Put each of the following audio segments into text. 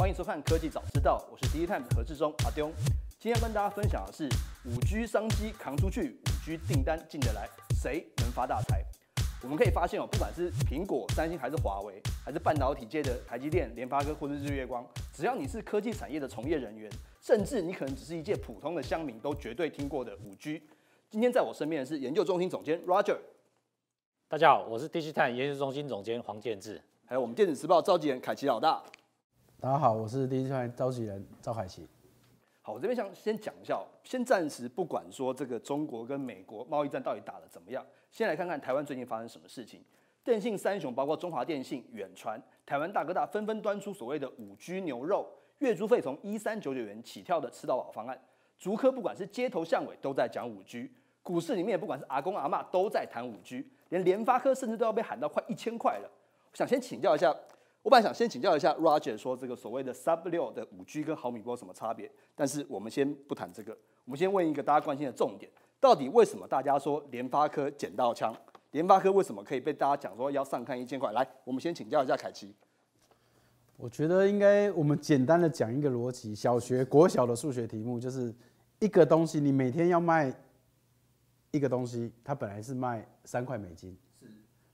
欢迎收看《科技早知道》，我是第一 time 何志忠阿丢。今天要跟大家分享的是五 G 商机扛出去，五 G 订单进得来，谁能发大财？我们可以发现哦，不管是苹果、三星还是华为，还是半导体界的台积电、联发科或者日月光，只要你是科技产业的从业人员，甚至你可能只是一介普通的乡民，都绝对听过的五 G。今天在我身边的是研究中心总监 Roger，大家好，我是 Digital 研究中心总监黄建志，还有我们电子时报召集人凯奇老大。大家好，我是第一团召集人赵凯奇。好，我这边想先讲一下，先暂时不管说这个中国跟美国贸易战到底打得怎么样，先来看看台湾最近发生什么事情。电信三雄包括中华电信、远传、台湾大哥大纷纷端出所谓的五 G 牛肉，月租费从一三九九元起跳的吃到饱方案。竹科不管是街头巷尾都在讲五 G，股市里面不管是阿公阿妈都在谈五 G，连联发科甚至都要被喊到快一千块了。我想先请教一下。我本来想先请教一下 Roger，说这个所谓的 Sub 六的五 G 跟毫米波什么差别？但是我们先不谈这个，我们先问一个大家关心的重点：到底为什么大家说联发科捡到枪？联发科为什么可以被大家讲说要上看一千块？来，我们先请教一下凯奇。我觉得应该我们简单的讲一个逻辑：小学、国小的数学题目就是一个东西，你每天要卖一个东西，它本来是卖三块美金，是，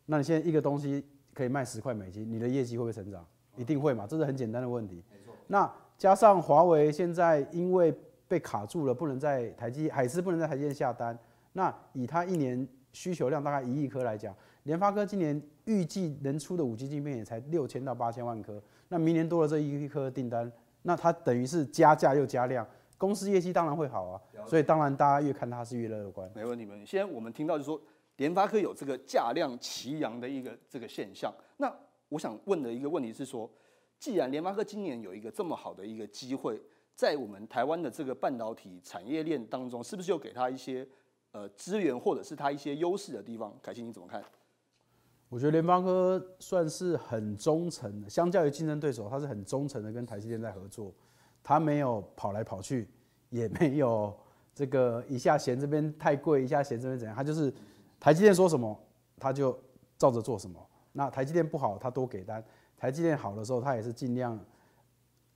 那你现在一个东西。可以卖十块美金，你的业绩会不会成长？一定会嘛，这是很简单的问题。没错。那加上华为现在因为被卡住了，不能在台积海思不能在台积电下单。那以它一年需求量大概一亿颗来讲，联发科今年预计能出的五 G 镜片也才六千到八千万颗。那明年多了这一亿颗订单，那它等于是加价又加量，公司业绩当然会好啊。所以当然大家越看它是越乐观。没问题，没问题。现在我们听到就是说。联发科有这个价量齐扬的一个这个现象，那我想问的一个问题是说，既然联发科今年有一个这么好的一个机会，在我们台湾的这个半导体产业链当中，是不是又给他一些呃资源或者是他一些优势的地方？凯欣你怎么看？我觉得联发科算是很忠诚的，相较于竞争对手，他是很忠诚的跟台积电在合作，他没有跑来跑去，也没有这个一下嫌这边太贵，一下嫌这边怎样，他就是。台积电说什么，他就照着做什么。那台积电不好，他多给单；台积电好的时候，他也是尽量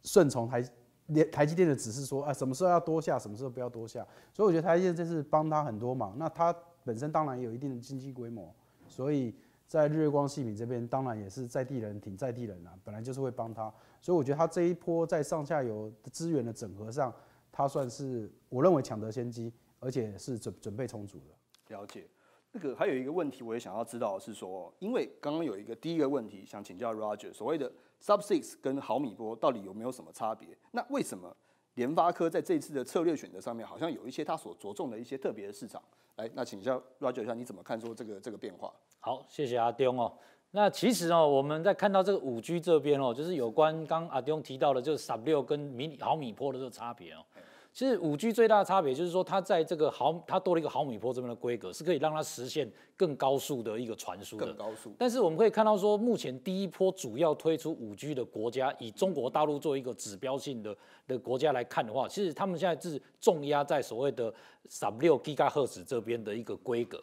顺从台连台积电的指示，说啊，什么时候要多下，什么时候不要多下。所以我觉得台积电这次帮他很多忙。那他本身当然也有一定的经济规模，所以在日月光细品这边，当然也是在地人挺在地人啊，本来就是会帮他。所以我觉得他这一波在上下游资源的整合上，他算是我认为抢得先机，而且是准准备充足的。了解。那个还有一个问题，我也想要知道是说，因为刚刚有一个第一个问题想请教 Roger，所谓的 Sub Six 跟毫米波到底有没有什么差别？那为什么联发科在这次的策略选择上面，好像有一些他所着重的一些特别的市场？来，那请教 Roger 一下，你怎么看说这个这个变化？好，谢谢阿丁哦。那其实哦，我们在看到这个五 G 这边哦，就是有关刚阿丁提到的，就是 Sub 六跟迷你毫米波的这个差别哦。其实五 G 最大的差别就是说，它在这个毫，它多了一个毫米波这边的规格，是可以让它实现更高速的一个传输的。更高速。但是我们可以看到说，目前第一波主要推出五 G 的国家，以中国大陆作为一个指标性的的国家来看的话，其实他们现在是重压在所谓的三六 GHz 这边的一个规格。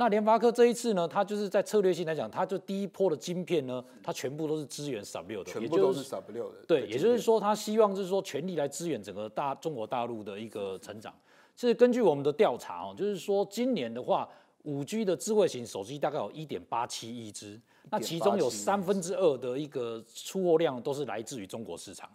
那联发科这一次呢，它就是在策略性来讲，它就第一波的晶片呢，它全部都是支援 Sub 六的，全部都是 Sub 六的。对，也就是说，它希望就是说全力来支援整个大中国大陆的一个成长。是根据我们的调查哦，就是说今年的话，五 G 的智慧型手机大概有一点八七亿只，那其中有三分之二的一个出货量都是来自于中国市场。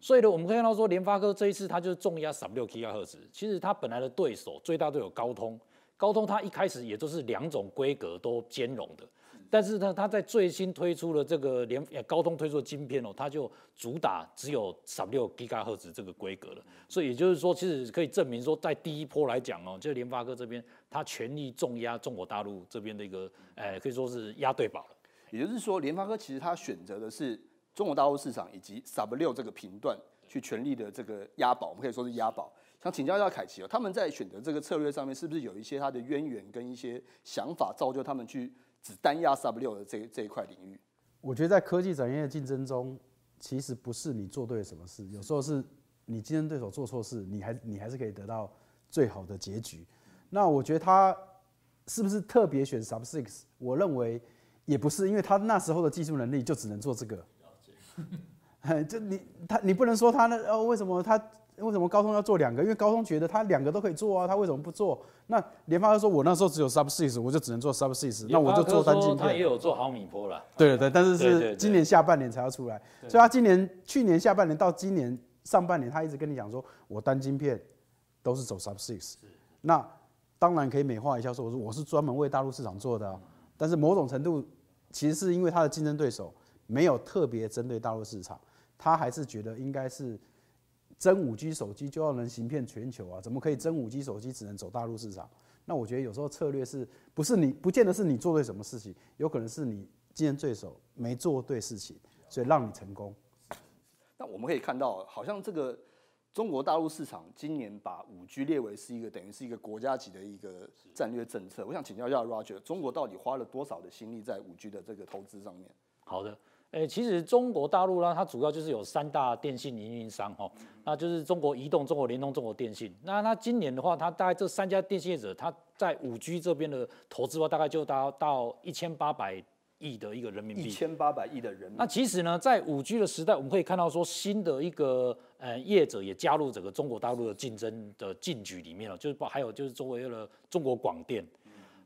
所以呢，我们可以看到说，联发科这一次它就是重压 Sub 六 G 赫兹，其实它本来的对手最大都有高通。高通它一开始也都是两种规格都兼容的，但是呢，它在最新推出的这个联高通推出的晶片哦，它就主打只有十六 G 赫兹这个规格了。所以也就是说，其实可以证明说，在第一波来讲哦，就联发科这边它全力重压中国大陆这边的一个，哎，可以说是压对宝了。也就是说，联发科其实它选择的是中国大陆市场以及 Sub 六这个频段去全力的这个押宝，我们可以说是押宝。想请教一下凯奇哦，他们在选择这个策略上面，是不是有一些他的渊源跟一些想法，造就他们去只单压 Sub 六的这这一块领域？我觉得在科技产业的竞争中，其实不是你做对了什么事，有时候是你竞争对手做错事，你还你还是可以得到最好的结局。那我觉得他是不是特别选 Sub Six？我认为也不是，因为他那时候的技术能力就只能做这个。这你他你不能说他那呃为什么他为什么高通要做两个？因为高通觉得他两个都可以做啊，他为什么不做？那联发科说，我那时候只有 Sub Six，我就只能做 Sub Six，那我就做单晶片。他也有做毫米波了。对对对，但是是今年下半年才要出来，所以他今年去年下半年到今年上半年，他一直跟你讲说，我单晶片都是走 Sub Six。那当然可以美化一下，说我说我是专门为大陆市场做的，但是某种程度其实是因为他的竞争对手没有特别针对大陆市场，他还是觉得应该是。真五 G 手机就要能行遍全球啊？怎么可以真五 G 手机只能走大陆市场？那我觉得有时候策略是不是你不见得是你做对什么事情，有可能是你竞争对手没做对事情，所以让你成功。那我们可以看到，好像这个中国大陆市场今年把五 G 列为是一个等于是一个国家级的一个战略政策。我想请教一下 Roger，中国到底花了多少的心力在五 G 的这个投资上面？好的。诶，其实中国大陆呢，它主要就是有三大电信运营商哈，那就是中国移动、中国联通、中国电信。那它今年的话，它大概这三家电信业者，它在五 G 这边的投资的话，大概就达到一千八百亿的一个人民币。一千八百亿的人民币。那其实呢，在五 G 的时代，我们可以看到说，新的一个呃业者也加入整个中国大陆的竞争的进局里面了，就是包还有就是作为了中国广电。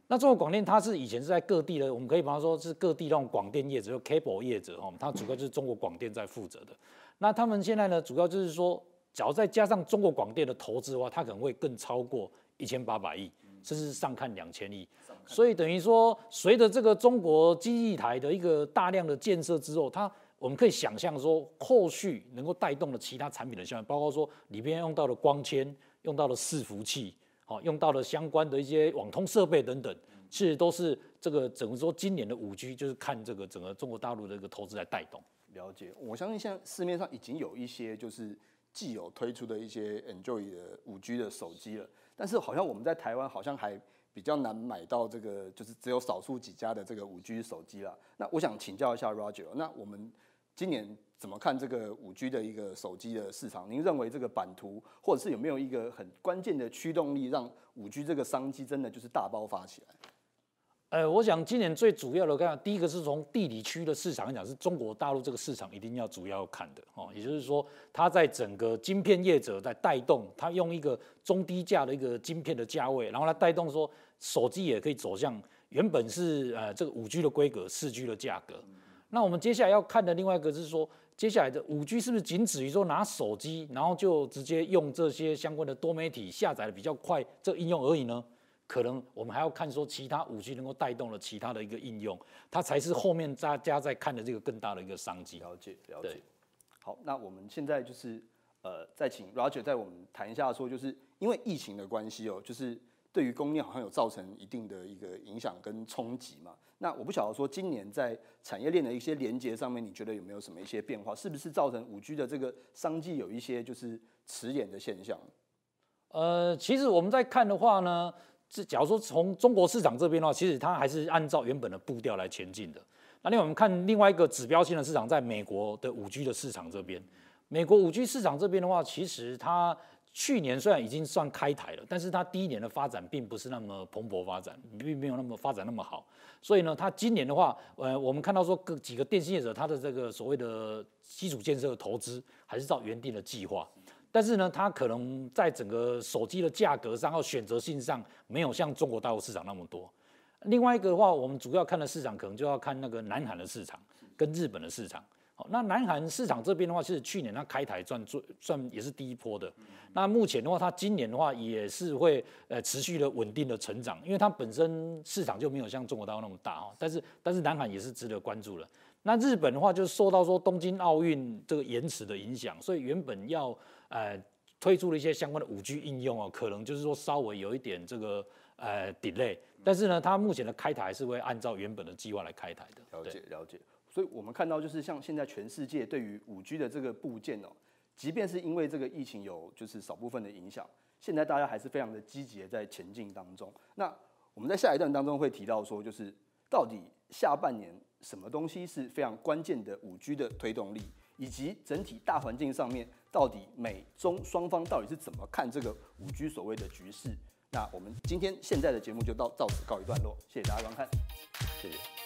那中国广电它是以前是在各地的，我们可以比方说是各地那种广电业者，就 cable 业者哈，它主要就是中国广电在负责的。那他们现在呢，主要就是说，假如再加上中国广电的投资的话，它可能会更超过一千八百亿，甚至上看两千亿。所以等于说，随着这个中国基地台的一个大量的建设之后，它我们可以想象说，后续能够带动的其他产品的效应，包括说里边用到的光纤，用到的伺服器。好，用到了相关的一些网通设备等等，其实都是这个整个说今年的五 G 就是看这个整个中国大陆的一个投资来带动。了解，我相信现在市面上已经有一些就是既有推出的一些 Enjoy 的五 G 的手机了，但是好像我们在台湾好像还比较难买到这个，就是只有少数几家的这个五 G 手机了。那我想请教一下 Roger，那我们今年。怎么看这个五 G 的一个手机的市场？您认为这个版图，或者是有没有一个很关键的驱动力，让五 G 这个商机真的就是大爆发起来？呃，我想今年最主要的看，第一个是从地理区的市场来讲，是中国大陆这个市场一定要主要看的哦。也就是说，它在整个晶片业者在带动，它用一个中低价的一个晶片的价位，然后来带动说手机也可以走向原本是呃这个五 G 的规格，四 G 的价格。那我们接下来要看的另外一个是说。接下来的五 G 是不是仅止于说拿手机，然后就直接用这些相关的多媒体下载的比较快这应用而已呢？可能我们还要看说其他五 G 能够带动了其他的一个应用，它才是后面大家在看的这个更大的一个商机。了解，了解。好，那我们现在就是呃，再请 Roger 在我们谈一下说，就是因为疫情的关系哦，就是。对于供应好像有造成一定的一个影响跟冲击嘛？那我不晓得说今年在产业链的一些连接上面，你觉得有没有什么一些变化？是不是造成五 G 的这个商机有一些就是迟延的现象？呃，其实我们在看的话呢，是假如说从中国市场这边的话，其实它还是按照原本的步调来前进的。那另外我们看另外一个指标性的市场，在美国的五 G 的市场这边，美国五 G 市场这边的话，其实它。去年虽然已经算开台了，但是它第一年的发展并不是那么蓬勃发展，并没有那么发展那么好。所以呢，它今年的话，呃，我们看到说各几个电信业者，它的这个所谓的基础建设的投资还是照原定的计划，但是呢，它可能在整个手机的价格上和选择性上，没有像中国大陆市场那么多。另外一个的话，我们主要看的市场，可能就要看那个南韩的市场跟日本的市场。好，那南韩市场这边的话，其实去年它开台赚最算也是第一波的。那目前的话，它今年的话也是会呃持续的稳定的成长，因为它本身市场就没有像中国大陆那么大哦。但是但是南韩也是值得关注了。那日本的话，就是受到说东京奥运这个延迟的影响，所以原本要呃推出了一些相关的五 G 应用哦，可能就是说稍微有一点这个呃 delay。但是呢，它目前的开台是会按照原本的计划来开台的。了解了解。所以我们看到，就是像现在全世界对于五 G 的这个部件哦，即便是因为这个疫情有就是少部分的影响，现在大家还是非常的积极的在前进当中。那我们在下一段当中会提到说，就是到底下半年什么东西是非常关键的五 G 的推动力，以及整体大环境上面到底美中双方到底是怎么看这个五 G 所谓的局势？那我们今天现在的节目就到到此告一段落，谢谢大家观看，谢谢。